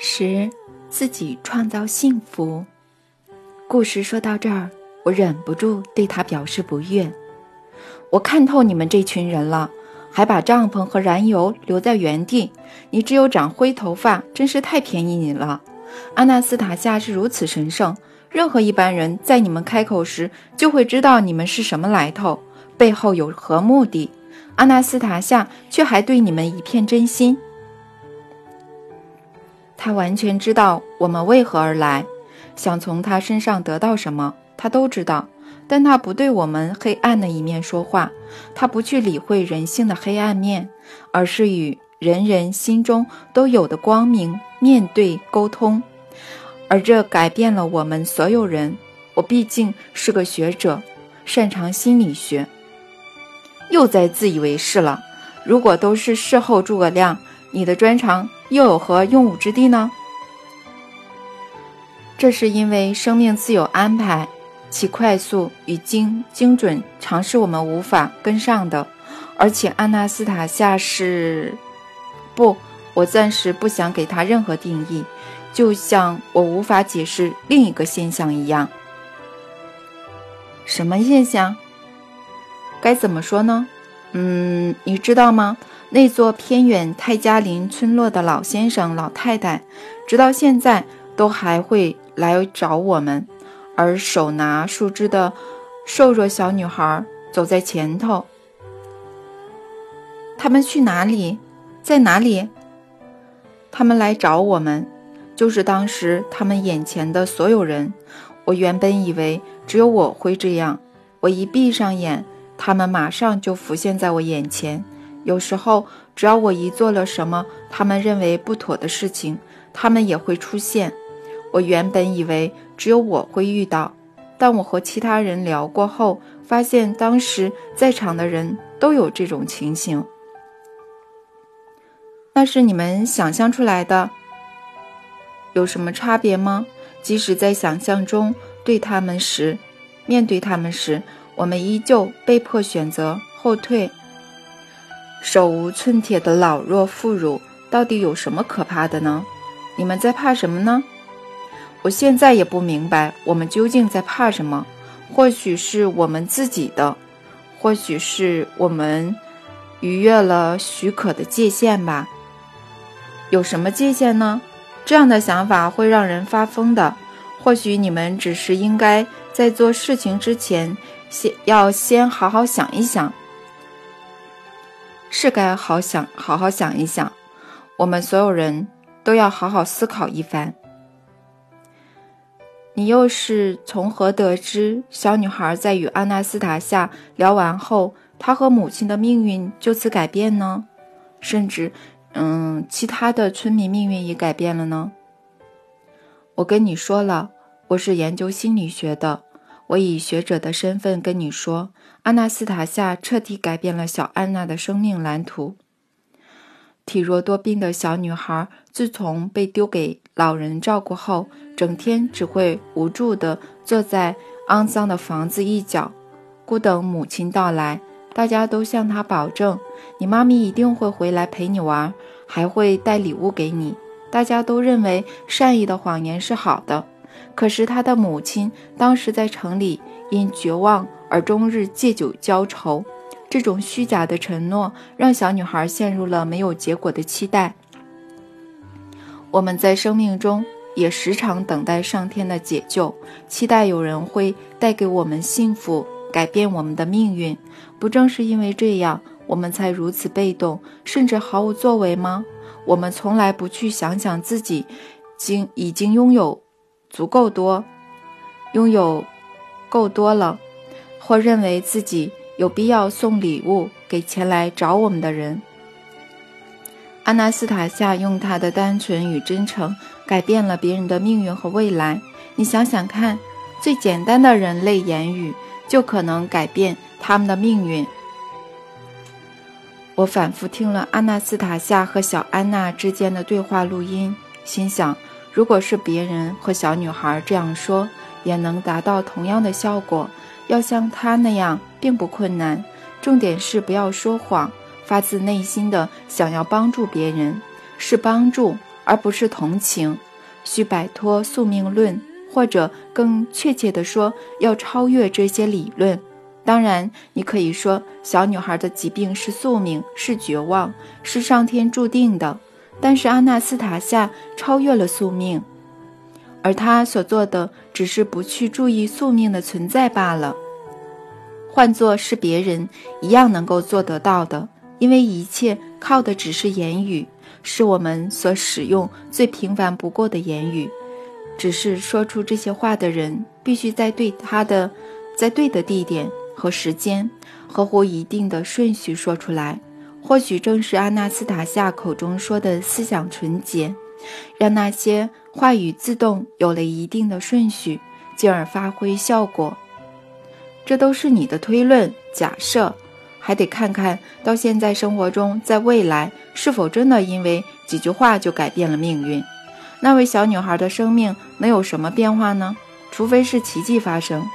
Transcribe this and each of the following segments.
十，自己创造幸福。故事说到这儿，我忍不住对他表示不悦。我看透你们这群人了，还把帐篷和燃油留在原地。你只有长灰头发，真是太便宜你了。阿纳斯塔夏是如此神圣，任何一般人在你们开口时就会知道你们是什么来头，背后有何目的。阿纳斯塔夏却还对你们一片真心。他完全知道我们为何而来，想从他身上得到什么，他都知道。但他不对我们黑暗的一面说话，他不去理会人性的黑暗面，而是与人人心中都有的光明面对沟通。而这改变了我们所有人。我毕竟是个学者，擅长心理学。又在自以为是了。如果都是事后诸葛亮，你的专长。又有何用武之地呢？这是因为生命自有安排，其快速与精精准，常是我们无法跟上的。而且安娜斯塔夏是……不，我暂时不想给他任何定义，就像我无法解释另一个现象一样。什么现象？该怎么说呢？嗯，你知道吗？那座偏远泰加林村落的老先生、老太太，直到现在都还会来找我们。而手拿树枝的瘦弱小女孩走在前头。他们去哪里？在哪里？他们来找我们，就是当时他们眼前的所有人。我原本以为只有我会这样，我一闭上眼，他们马上就浮现在我眼前。有时候，只要我一做了什么他们认为不妥的事情，他们也会出现。我原本以为只有我会遇到，但我和其他人聊过后，发现当时在场的人都有这种情形。那是你们想象出来的？有什么差别吗？即使在想象中对他们时，面对他们时，我们依旧被迫选择后退。手无寸铁的老弱妇孺，到底有什么可怕的呢？你们在怕什么呢？我现在也不明白，我们究竟在怕什么？或许是我们自己的，或许是我们逾越了许可的界限吧。有什么界限呢？这样的想法会让人发疯的。或许你们只是应该在做事情之前，先要先好好想一想。是该好想好好想一想，我们所有人都要好好思考一番。你又是从何得知小女孩在与阿纳斯塔夏聊完后，她和母亲的命运就此改变呢？甚至，嗯，其他的村民命运也改变了呢？我跟你说了，我是研究心理学的，我以学者的身份跟你说。阿纳斯塔夏彻底改变了小安娜的生命蓝图。体弱多病的小女孩，自从被丢给老人照顾后，整天只会无助地坐在肮脏的房子一角，孤等母亲到来。大家都向她保证：“你妈咪一定会回来陪你玩，还会带礼物给你。”大家都认为善意的谎言是好的。可是她的母亲当时在城里，因绝望。而终日借酒浇愁，这种虚假的承诺让小女孩陷入了没有结果的期待。我们在生命中也时常等待上天的解救，期待有人会带给我们幸福，改变我们的命运。不正是因为这样，我们才如此被动，甚至毫无作为吗？我们从来不去想想自己，经已经拥有足够多，拥有够多了。或认为自己有必要送礼物给前来找我们的人。阿纳斯塔夏用他的单纯与真诚改变了别人的命运和未来。你想想看，最简单的人类言语就可能改变他们的命运。我反复听了阿纳斯塔夏和小安娜之间的对话录音，心想，如果是别人和小女孩这样说，也能达到同样的效果。要像她那样并不困难，重点是不要说谎，发自内心的想要帮助别人，是帮助而不是同情。需摆脱宿命论，或者更确切地说，要超越这些理论。当然，你可以说小女孩的疾病是宿命，是绝望，是上天注定的。但是阿纳斯塔夏超越了宿命，而他所做的只是不去注意宿命的存在罢了。换作是别人，一样能够做得到的，因为一切靠的只是言语，是我们所使用最平凡不过的言语。只是说出这些话的人，必须在对他的，在对的地点。和时间合乎一定的顺序说出来，或许正是阿纳斯塔夏口中说的思想纯洁，让那些话语自动有了一定的顺序，进而发挥效果。这都是你的推论假设，还得看看到现在生活中，在未来是否真的因为几句话就改变了命运。那位小女孩的生命能有什么变化呢？除非是奇迹发生。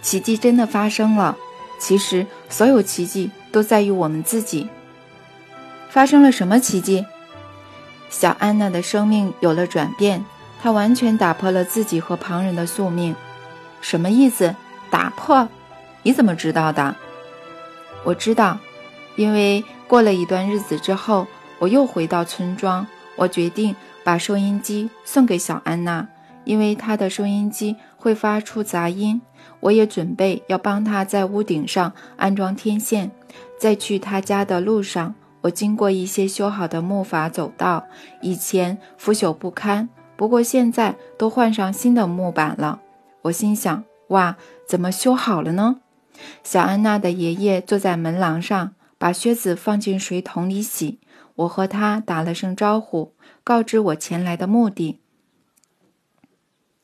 奇迹真的发生了。其实，所有奇迹都在于我们自己。发生了什么奇迹？小安娜的生命有了转变，她完全打破了自己和旁人的宿命。什么意思？打破？你怎么知道的？我知道，因为过了一段日子之后，我又回到村庄。我决定把收音机送给小安娜，因为她的收音机会发出杂音。我也准备要帮他在屋顶上安装天线。在去他家的路上，我经过一些修好的木筏走道，以前腐朽不堪，不过现在都换上新的木板了。我心想：哇，怎么修好了呢？小安娜的爷爷坐在门廊上，把靴子放进水桶里洗。我和他打了声招呼，告知我前来的目的。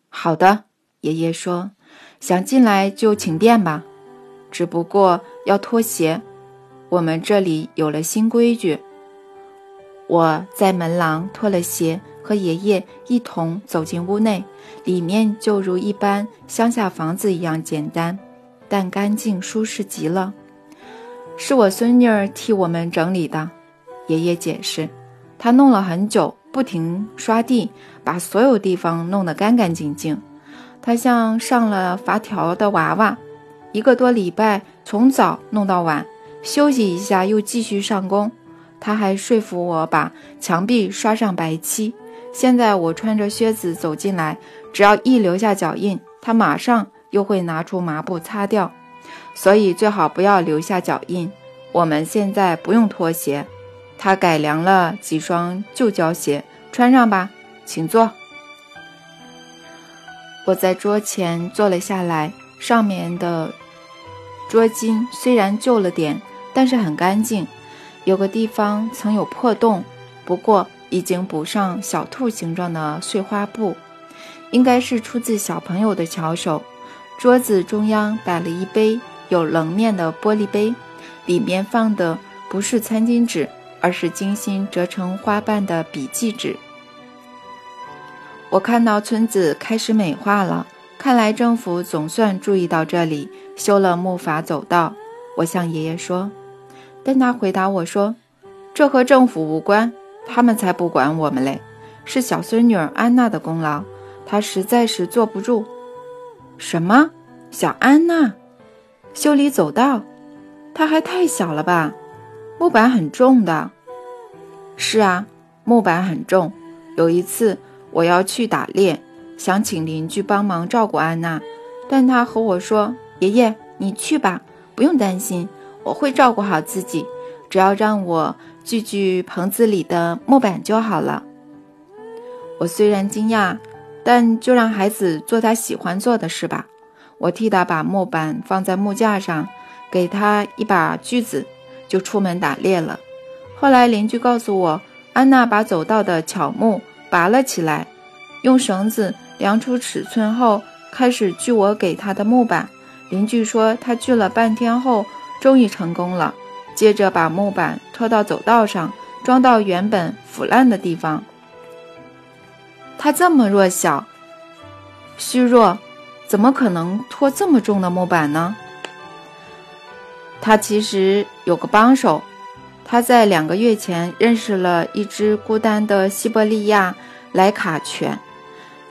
好的，爷爷说。想进来就请便吧，只不过要脱鞋。我们这里有了新规矩。我在门廊脱了鞋，和爷爷一同走进屋内。里面就如一般乡下房子一样简单，但干净舒适极了。是我孙女儿替我们整理的，爷爷解释。她弄了很久，不停刷地，把所有地方弄得干干净净。他像上了发条的娃娃，一个多礼拜从早弄到晚，休息一下又继续上工。他还说服我把墙壁刷上白漆。现在我穿着靴子走进来，只要一留下脚印，他马上又会拿出抹布擦掉。所以最好不要留下脚印。我们现在不用拖鞋，他改良了几双旧胶鞋，穿上吧，请坐。我在桌前坐了下来，上面的桌巾虽然旧了点，但是很干净。有个地方曾有破洞，不过已经补上小兔形状的碎花布，应该是出自小朋友的巧手。桌子中央摆了一杯有棱面的玻璃杯，里面放的不是餐巾纸，而是精心折成花瓣的笔记纸。我看到村子开始美化了，看来政府总算注意到这里，修了木筏走道。我向爷爷说，但他回答我说：“这和政府无关，他们才不管我们嘞，是小孙女安娜的功劳。她实在是坐不住。”什么？小安娜修理走道？她还太小了吧？木板很重的。是啊，木板很重。有一次。我要去打猎，想请邻居帮忙照顾安娜，但他和我说：“爷爷，你去吧，不用担心，我会照顾好自己，只要让我锯锯棚子里的木板就好了。”我虽然惊讶，但就让孩子做他喜欢做的事吧。我替他把木板放在木架上，给他一把锯子，就出门打猎了。后来邻居告诉我，安娜把走道的乔木。拔了起来，用绳子量出尺寸后，开始锯我给他的木板。邻居说他锯了半天后，终于成功了。接着把木板拖到走道上，装到原本腐烂的地方。他这么弱小、虚弱，怎么可能拖这么重的木板呢？他其实有个帮手，他在两个月前认识了一只孤单的西伯利亚莱卡犬，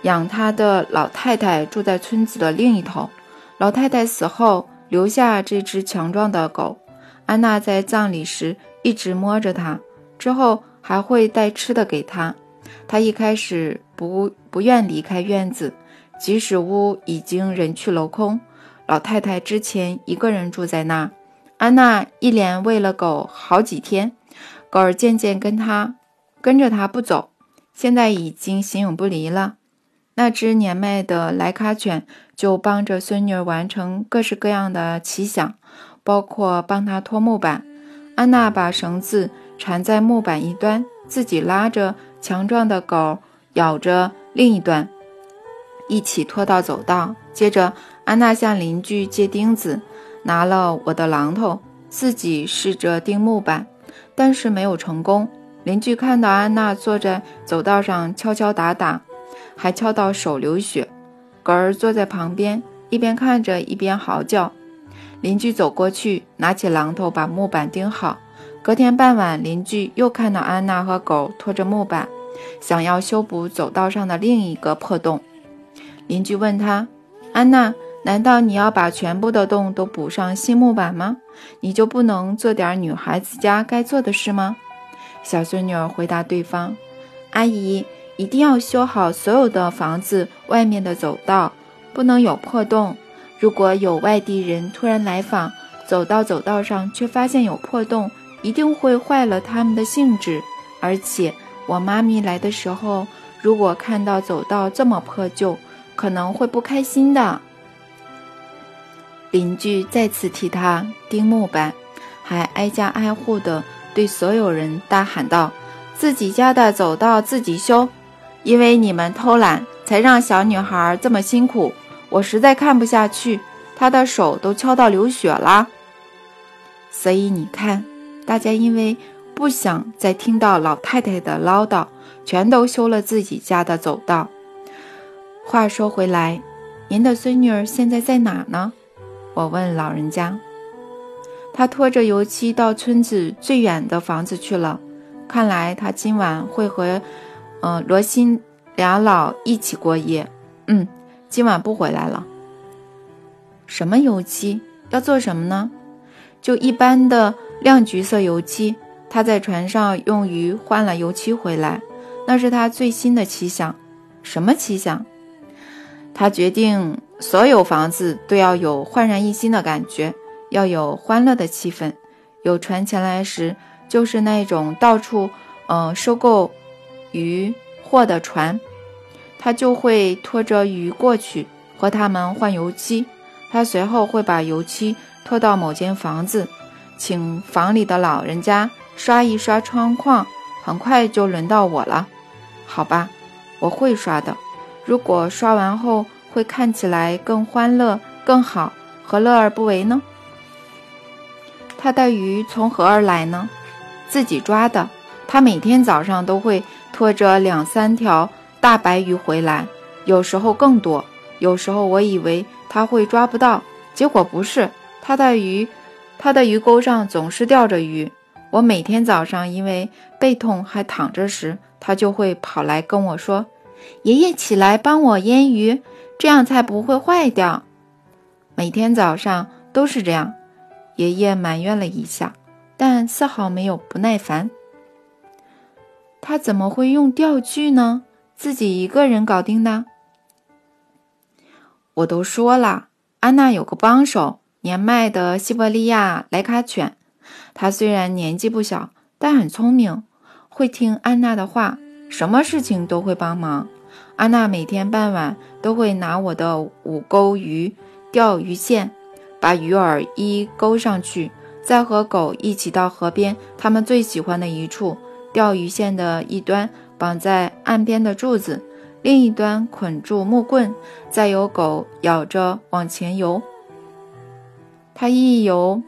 养它的老太太住在村子的另一头。老太太死后，留下这只强壮的狗。安娜在葬礼时一直摸着它，之后还会带吃的给它。她一开始不不愿离开院子，即使屋已经人去楼空。老太太之前一个人住在那。安娜一连喂了狗好几天，狗儿渐渐跟他跟着他不走，现在已经形影不离了。那只年迈的莱卡犬就帮着孙女儿完成各式各样的奇想，包括帮她拖木板。安娜把绳子缠在木板一端，自己拉着强壮的狗咬着另一端，一起拖到走道。接着，安娜向邻居借钉子。拿了我的榔头，自己试着钉木板，但是没有成功。邻居看到安娜坐在走道上敲敲打打，还敲到手流血。狗儿坐在旁边，一边看着一边嚎叫。邻居走过去，拿起榔头把木板钉好。隔天傍晚，邻居又看到安娜和狗拖着木板，想要修补走道上的另一个破洞。邻居问他：“安娜。”难道你要把全部的洞都补上新木板吗？你就不能做点女孩子家该做的事吗？小孙女儿回答对方：“阿姨，一定要修好所有的房子外面的走道，不能有破洞。如果有外地人突然来访，走到走道上却发现有破洞，一定会坏了他们的兴致。而且我妈咪来的时候，如果看到走道这么破旧，可能会不开心的。”邻居再次替他钉木板，还挨家挨户的对所有人大喊道：“自己家的走道自己修，因为你们偷懒，才让小女孩这么辛苦。我实在看不下去，她的手都敲到流血了。所以你看，大家因为不想再听到老太太的唠叨，全都修了自己家的走道。话说回来，您的孙女儿现在在哪呢？”我问老人家，他拖着油漆到村子最远的房子去了。看来他今晚会和，呃，罗新俩老一起过夜。嗯，今晚不回来了。什么油漆？要做什么呢？就一般的亮橘色油漆。他在船上用鱼换了油漆回来，那是他最新的奇想。什么奇想？他决定。所有房子都要有焕然一新的感觉，要有欢乐的气氛。有船前来时，就是那种到处，呃，收购鱼货的船，他就会拖着鱼过去，和他们换油漆。他随后会把油漆拖到某间房子，请房里的老人家刷一刷窗框。很快就轮到我了，好吧，我会刷的。如果刷完后，会看起来更欢乐、更好，何乐而不为呢？他的鱼从何而来呢？自己抓的。他每天早上都会拖着两三条大白鱼回来，有时候更多。有时候我以为他会抓不到，结果不是。他的鱼，他的鱼钩上总是钓着鱼。我每天早上因为背痛还躺着时，他就会跑来跟我说：“爷爷起来帮我腌鱼。”这样才不会坏掉。每天早上都是这样。爷爷埋怨了一下，但丝毫没有不耐烦。他怎么会用钓具呢？自己一个人搞定的？我都说了，安娜有个帮手，年迈的西伯利亚莱卡犬。它虽然年纪不小，但很聪明，会听安娜的话，什么事情都会帮忙。安娜每天傍晚都会拿我的五钩鱼钓鱼线，把鱼饵一钩上去，再和狗一起到河边，他们最喜欢的一处。钓鱼线的一端绑在岸边的柱子，另一端捆住木棍，再由狗咬着往前游。它一游，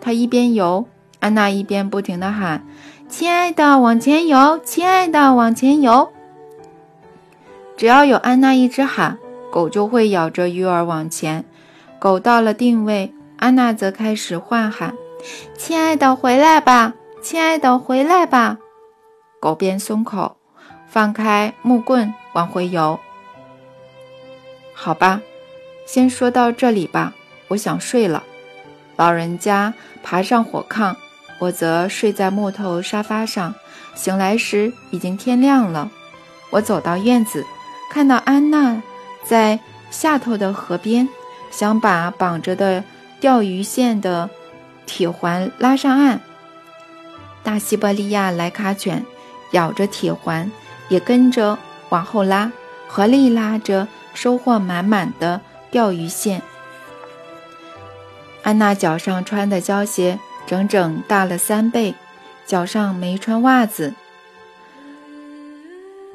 它一边游，安娜一边不停地喊：“亲爱的，往前游！亲爱的，往前游！”只要有安娜一直喊，狗就会咬着鱼饵往前。狗到了定位，安娜则开始唤喊：“亲爱的，回来吧！亲爱的，回来吧。狗便松口，放开木棍，往回游。好吧，先说到这里吧。我想睡了。老人家爬上火炕，我则睡在木头沙发上。醒来时已经天亮了。我走到院子，看到安娜在下头的河边，想把绑着的钓鱼线的铁环拉上岸。大西伯利亚莱卡犬咬着铁环，也跟着往后拉，合力拉着收获满满的钓鱼线。安娜脚上穿的胶鞋整整大了三倍，脚上没穿袜子。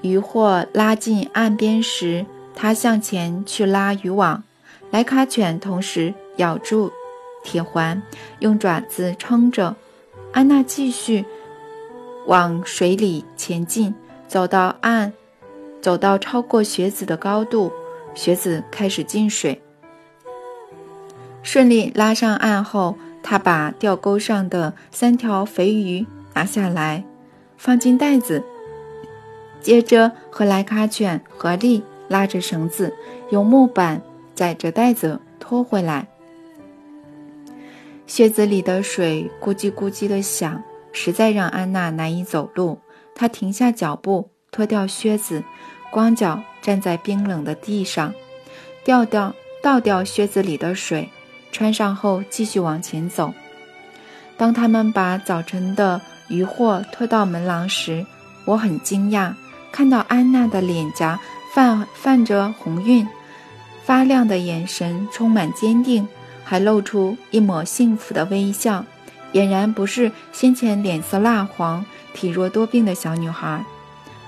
渔获拉近岸边时，他向前去拉渔网，莱卡犬同时咬住铁环，用爪子撑着。安娜继续往水里前进，走到岸，走到超过靴子的高度，靴子开始进水。顺利拉上岸后，他把钓钩上的三条肥鱼拿下来，放进袋子。接着和莱卡犬合力拉着绳子，用木板载着袋子拖回来。靴子里的水咕叽咕叽的响，实在让安娜难以走路。她停下脚步，脱掉靴子，光脚站在冰冷的地上，掉掉倒掉靴子里的水，穿上后继续往前走。当他们把早晨的渔货拖到门廊时，我很惊讶。看到安娜的脸颊泛泛着红晕，发亮的眼神充满坚定，还露出一抹幸福的微笑，俨然不是先前脸色蜡黄、体弱多病的小女孩。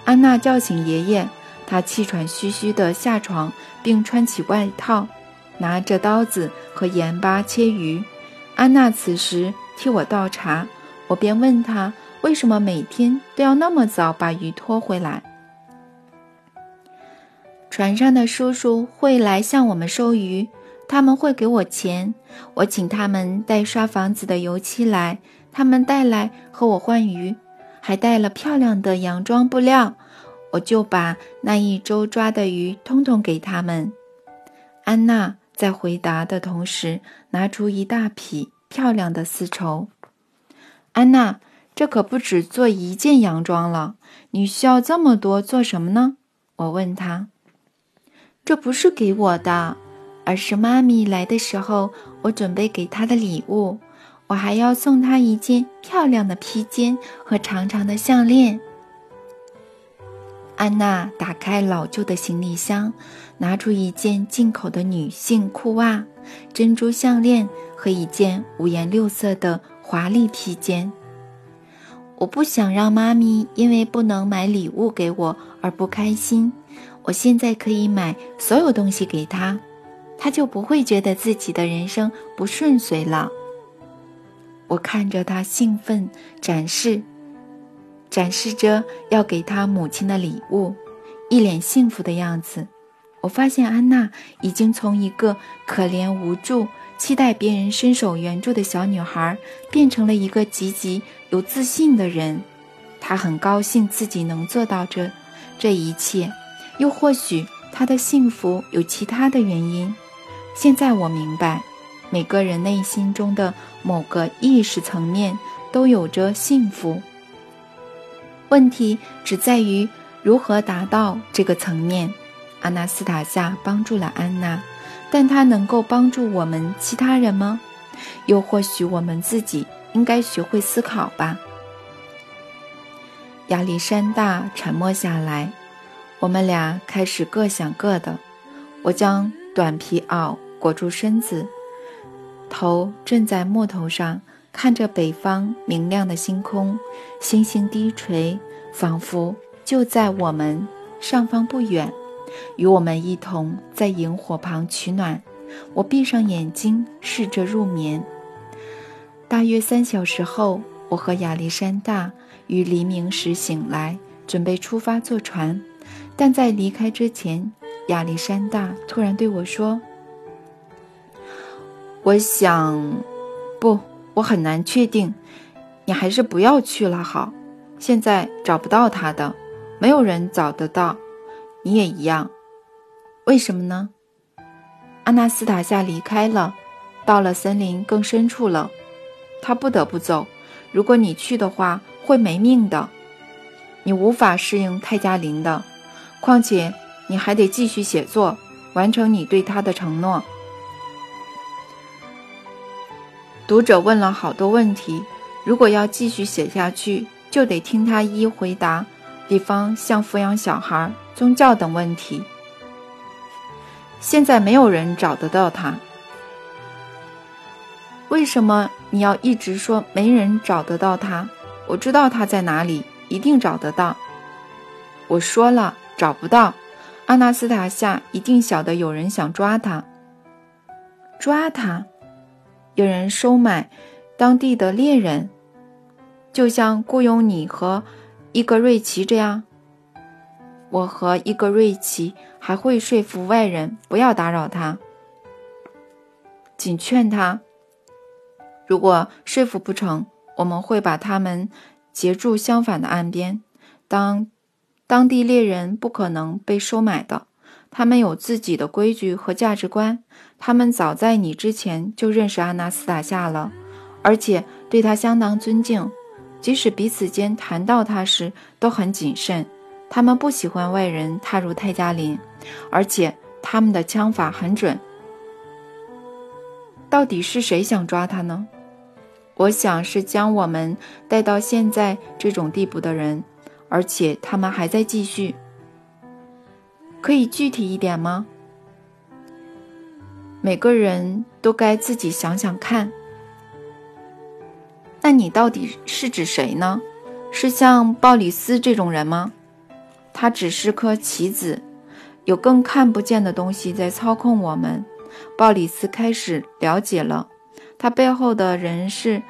安娜叫醒爷爷，他气喘吁吁地下床，并穿起外套，拿着刀子和盐巴切鱼。安娜此时替我倒茶，我便问她为什么每天都要那么早把鱼拖回来。船上的叔叔会来向我们收鱼，他们会给我钱。我请他们带刷房子的油漆来，他们带来和我换鱼，还带了漂亮的洋装布料。我就把那一周抓的鱼通通给他们。安娜在回答的同时，拿出一大匹漂亮的丝绸。安娜，这可不止做一件洋装了，你需要这么多做什么呢？我问她。这不是给我的，而是妈咪来的时候我准备给她的礼物。我还要送她一件漂亮的披肩和长长的项链。安娜打开老旧的行李箱，拿出一件进口的女性裤袜、珍珠项链和一件五颜六色的华丽披肩。我不想让妈咪因为不能买礼物给我而不开心。我现在可以买所有东西给她，她就不会觉得自己的人生不顺遂了。我看着他兴奋展示，展示着要给他母亲的礼物，一脸幸福的样子。我发现安娜已经从一个可怜无助、期待别人伸手援助的小女孩，变成了一个积极有自信的人。她很高兴自己能做到这这一切。又或许他的幸福有其他的原因。现在我明白，每个人内心中的某个意识层面都有着幸福。问题只在于如何达到这个层面。阿纳斯塔夏帮助了安娜，但她能够帮助我们其他人吗？又或许我们自己应该学会思考吧。亚历山大沉默下来。我们俩开始各想各的。我将短皮袄裹住身子，头枕在木头上，看着北方明亮的星空，星星低垂，仿佛就在我们上方不远，与我们一同在萤火旁取暖。我闭上眼睛，试着入眠。大约三小时后，我和亚历山大于黎明时醒来，准备出发坐船。但在离开之前，亚历山大突然对我说：“我想，不，我很难确定，你还是不要去了好。现在找不到他的，没有人找得到，你也一样。为什么呢？阿纳斯塔夏离开了，到了森林更深处了，他不得不走。如果你去的话，会没命的。你无法适应泰加林的，况且你还得继续写作，完成你对他的承诺。读者问了好多问题，如果要继续写下去，就得听他一一回答。比方像抚养小孩、宗教等问题。现在没有人找得到他，为什么你要一直说没人找得到他？我知道他在哪里，一定找得到。我说了，找不到。阿纳斯塔夏一定晓得有人想抓他，抓他。有人收买当地的猎人，就像雇佣你和伊格瑞奇这样。我和伊格瑞奇还会说服外人不要打扰他，仅劝他。如果说服不成，我们会把他们截住相反的岸边。当当地猎人不可能被收买的，他们有自己的规矩和价值观。他们早在你之前就认识阿纳斯塔夏了，而且对他相当尊敬，即使彼此间谈到他时都很谨慎。他们不喜欢外人踏入泰加林，而且他们的枪法很准。到底是谁想抓他呢？我想是将我们带到现在这种地步的人，而且他们还在继续。可以具体一点吗？每个人都该自己想想看。那你到底是指谁呢？是像鲍里斯这种人吗？他只是颗棋子，有更看不见的东西在操控我们。鲍里斯开始了解了，他背后的人事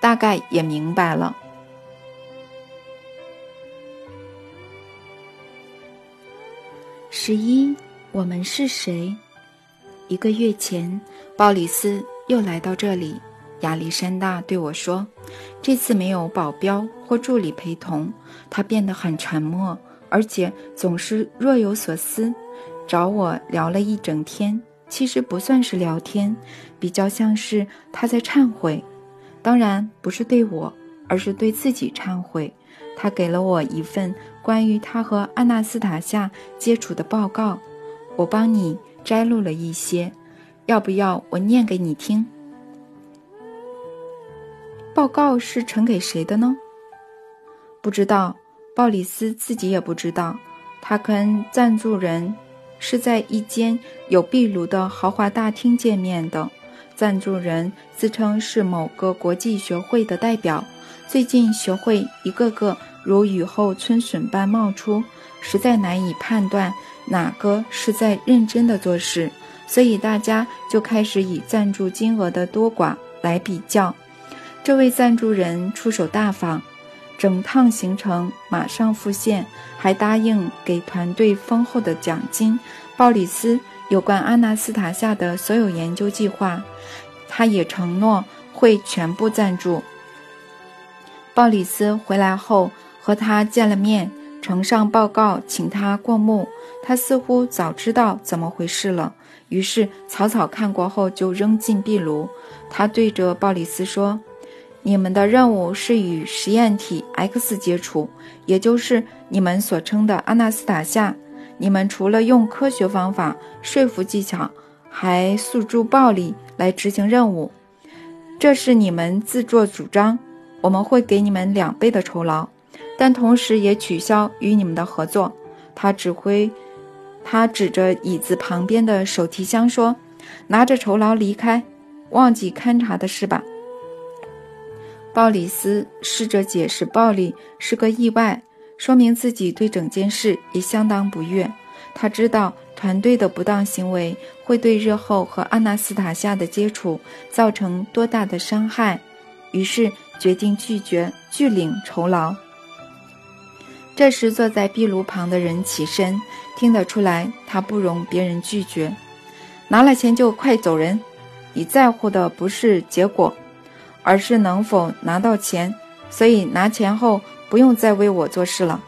大概也明白了。十一，我们是谁？一个月前，鲍里斯又来到这里。亚历山大对我说：“这次没有保镖或助理陪同，他变得很沉默，而且总是若有所思，找我聊了一整天。其实不算是聊天，比较像是他在忏悔。当然不是对我，而是对自己忏悔。他给了我一份关于他和阿纳斯塔夏接触的报告，我帮你。”摘录了一些，要不要我念给你听？报告是呈给谁的呢？不知道，鲍里斯自己也不知道。他跟赞助人是在一间有壁炉的豪华大厅见面的。赞助人自称是某个国际学会的代表。最近学会一个个如雨后春笋般冒出，实在难以判断。哪个是在认真的做事？所以大家就开始以赞助金额的多寡来比较。这位赞助人出手大方，整趟行程马上付现，还答应给团队丰厚的奖金。鲍里斯有关阿纳斯塔夏的所有研究计划，他也承诺会全部赞助。鲍里斯回来后和他见了面，呈上报告，请他过目。他似乎早知道怎么回事了，于是草草看过后就扔进壁炉。他对着鲍里斯说：“你们的任务是与实验体 X 接触，也就是你们所称的阿纳斯塔夏。你们除了用科学方法、说服技巧，还诉诸暴力来执行任务。这是你们自作主张。我们会给你们两倍的酬劳，但同时也取消与你们的合作。”他指挥。他指着椅子旁边的手提箱说：“拿着酬劳离开，忘记勘察的事吧。”鲍里斯试着解释，暴力是个意外，说明自己对整件事也相当不悦。他知道团队的不当行为会对日后和阿纳斯塔夏的接触造成多大的伤害，于是决定拒绝拒领酬劳。这时，坐在壁炉旁的人起身。听得出来，他不容别人拒绝。拿了钱就快走人。你在乎的不是结果，而是能否拿到钱。所以拿钱后不用再为我做事了。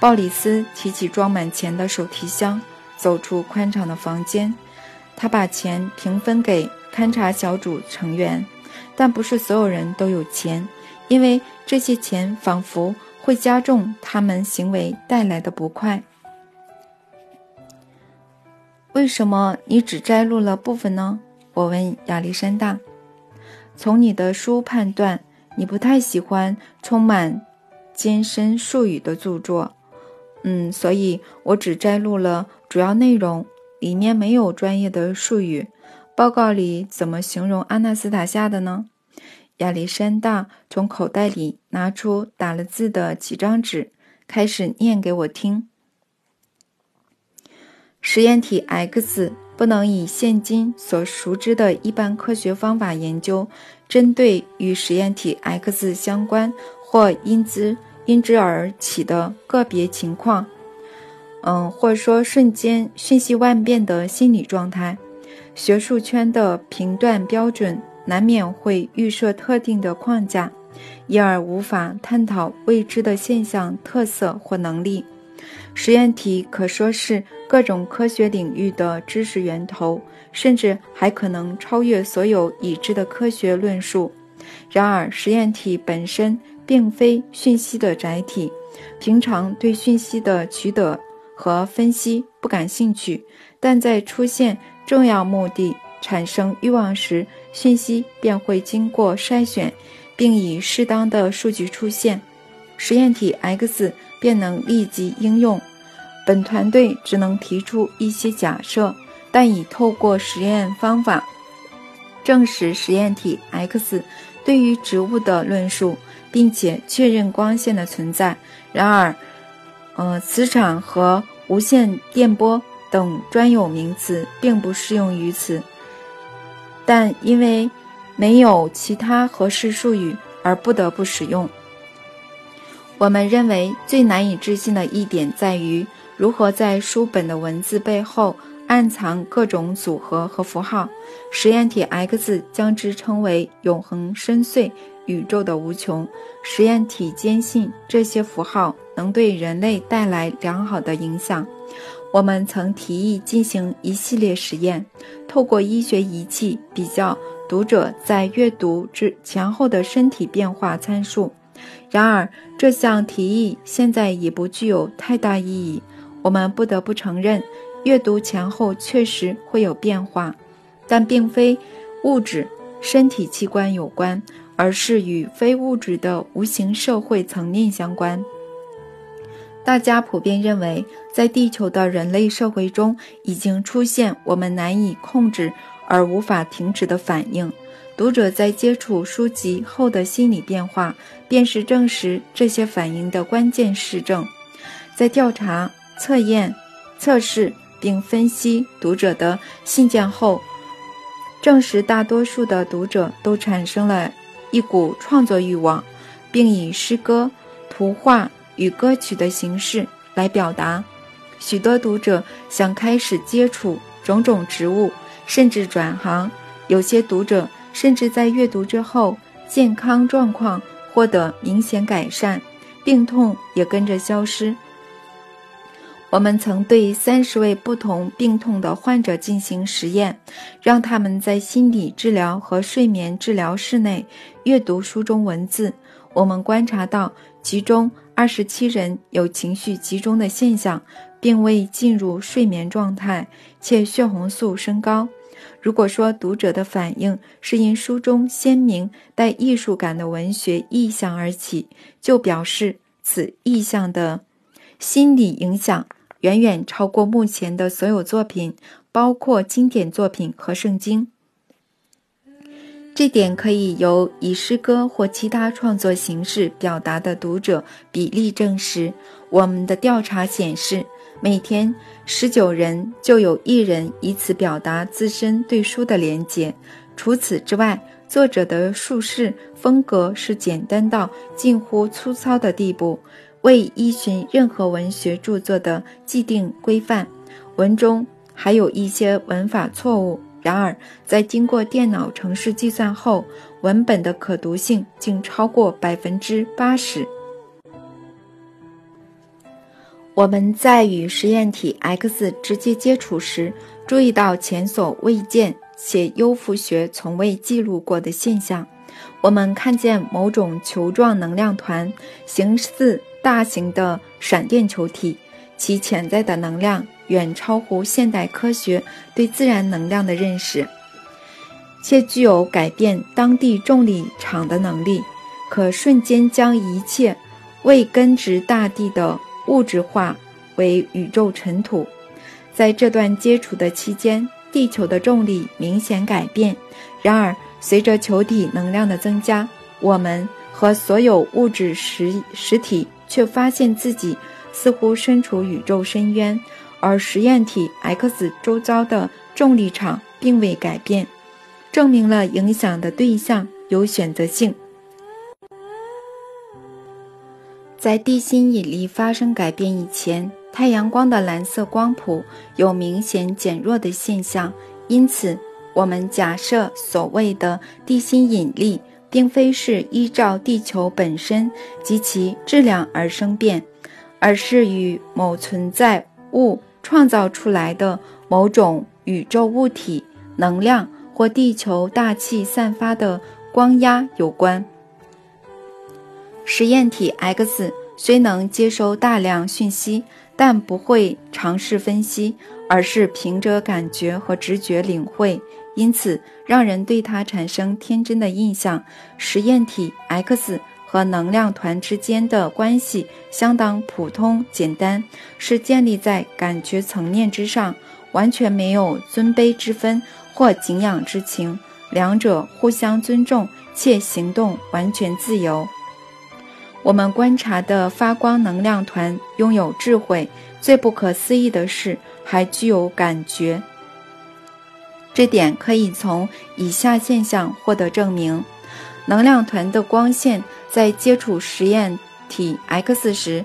鲍里斯提起装满钱的手提箱，走出宽敞的房间。他把钱平分给勘察小组成员，但不是所有人都有钱，因为这些钱仿佛会加重他们行为带来的不快。为什么你只摘录了部分呢？我问亚历山大。从你的书判断，你不太喜欢充满艰深术语的著作。嗯，所以我只摘录了主要内容，里面没有专业的术语。报告里怎么形容阿纳斯塔夏的呢？亚历山大从口袋里拿出打了字的几张纸，开始念给我听。实验体 X 不能以现今所熟知的一般科学方法研究，针对与实验体 X 相关或因之。因之而起的个别情况，嗯，或说瞬间瞬息万变的心理状态，学术圈的评断标准难免会预设特定的框架，因而无法探讨未知的现象特色或能力。实验体可说是各种科学领域的知识源头，甚至还可能超越所有已知的科学论述。然而，实验体本身。并非讯息的载体，平常对讯息的取得和分析不感兴趣，但在出现重要目的、产生欲望时，讯息便会经过筛选，并以适当的数据出现，实验体 X 便能立即应用。本团队只能提出一些假设，但已透过实验方法证实实验体 X 对于植物的论述。并且确认光线的存在。然而，呃，磁场和无线电波等专有名词并不适用于此。但因为没有其他合适术语而不得不使用。我们认为最难以置信的一点在于如何在书本的文字背后暗藏各种组合和符号。实验体 X 将之称为永恒深邃。宇宙的无穷，实验体坚信这些符号能对人类带来良好的影响。我们曾提议进行一系列实验，透过医学仪器比较读者在阅读之前后的身体变化参数。然而，这项提议现在已不具有太大意义。我们不得不承认，阅读前后确实会有变化，但并非物质身体器官有关。而是与非物质的无形社会层面相关。大家普遍认为，在地球的人类社会中，已经出现我们难以控制而无法停止的反应。读者在接触书籍后的心理变化，便是证实这些反应的关键实证。在调查、测验、测试并分析读者的信件后，证实大多数的读者都产生了。一股创作欲望，并以诗歌、图画与歌曲的形式来表达。许多读者想开始接触种种植物，甚至转行。有些读者甚至在阅读之后，健康状况获得明显改善，病痛也跟着消失。我们曾对三十位不同病痛的患者进行实验，让他们在心理治疗和睡眠治疗室内阅读书中文字。我们观察到，其中二十七人有情绪集中的现象，并未进入睡眠状态，且血红素升高。如果说读者的反应是因书中鲜明带艺术感的文学意象而起，就表示此意象的心理影响。远远超过目前的所有作品，包括经典作品和圣经。这点可以由以诗歌或其他创作形式表达的读者比例证实。我们的调查显示，每天十九人就有一人以此表达自身对书的连结。除此之外，作者的叙事风格是简单到近乎粗糙的地步。未依循任何文学著作的既定规范，文中还有一些文法错误。然而，在经过电脑程式计算后，文本的可读性竟超过百分之八十。我们在与实验体 X 直接接触时，注意到前所未见且优抚学从未记录过的现象。我们看见某种球状能量团，形似大型的闪电球体，其潜在的能量远超乎现代科学对自然能量的认识，且具有改变当地重力场的能力，可瞬间将一切未根植大地的。物质化为宇宙尘土，在这段接触的期间，地球的重力明显改变。然而，随着球体能量的增加，我们和所有物质实实体却发现自己似乎身处宇宙深渊，而实验体 X 周遭的重力场并未改变，证明了影响的对象有选择性。在地心引力发生改变以前，太阳光的蓝色光谱有明显减弱的现象。因此，我们假设所谓的地心引力并非是依照地球本身及其质量而生变，而是与某存在物创造出来的某种宇宙物体能量或地球大气散发的光压有关。实验体 X 虽能接收大量讯息，但不会尝试分析，而是凭着感觉和直觉领会，因此让人对它产生天真的印象。实验体 X 和能量团之间的关系相当普通简单，是建立在感觉层面之上，完全没有尊卑之分或敬仰之情，两者互相尊重，且行动完全自由。我们观察的发光能量团拥有智慧，最不可思议的是还具有感觉。这点可以从以下现象获得证明：能量团的光线在接触实验体 X 时，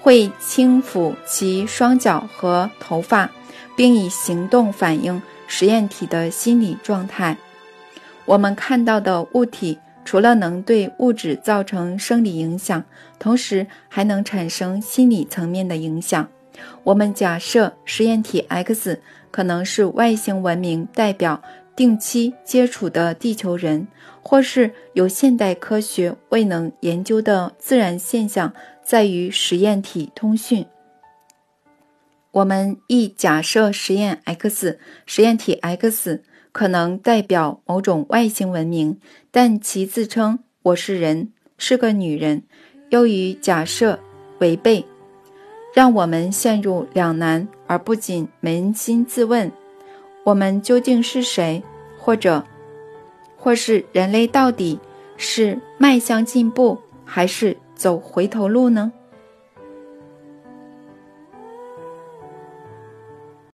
会轻抚其双脚和头发，并以行动反映实验体的心理状态。我们看到的物体。除了能对物质造成生理影响，同时还能产生心理层面的影响。我们假设实验体 X 可能是外星文明代表定期接触的地球人，或是有现代科学未能研究的自然现象在于实验体通讯。我们亦假设实验 X 实验体 X。可能代表某种外星文明，但其自称“我是人，是个女人”，又与假设违背，让我们陷入两难，而不仅扪心自问：我们究竟是谁？或者，或是人类到底是迈向进步，还是走回头路呢？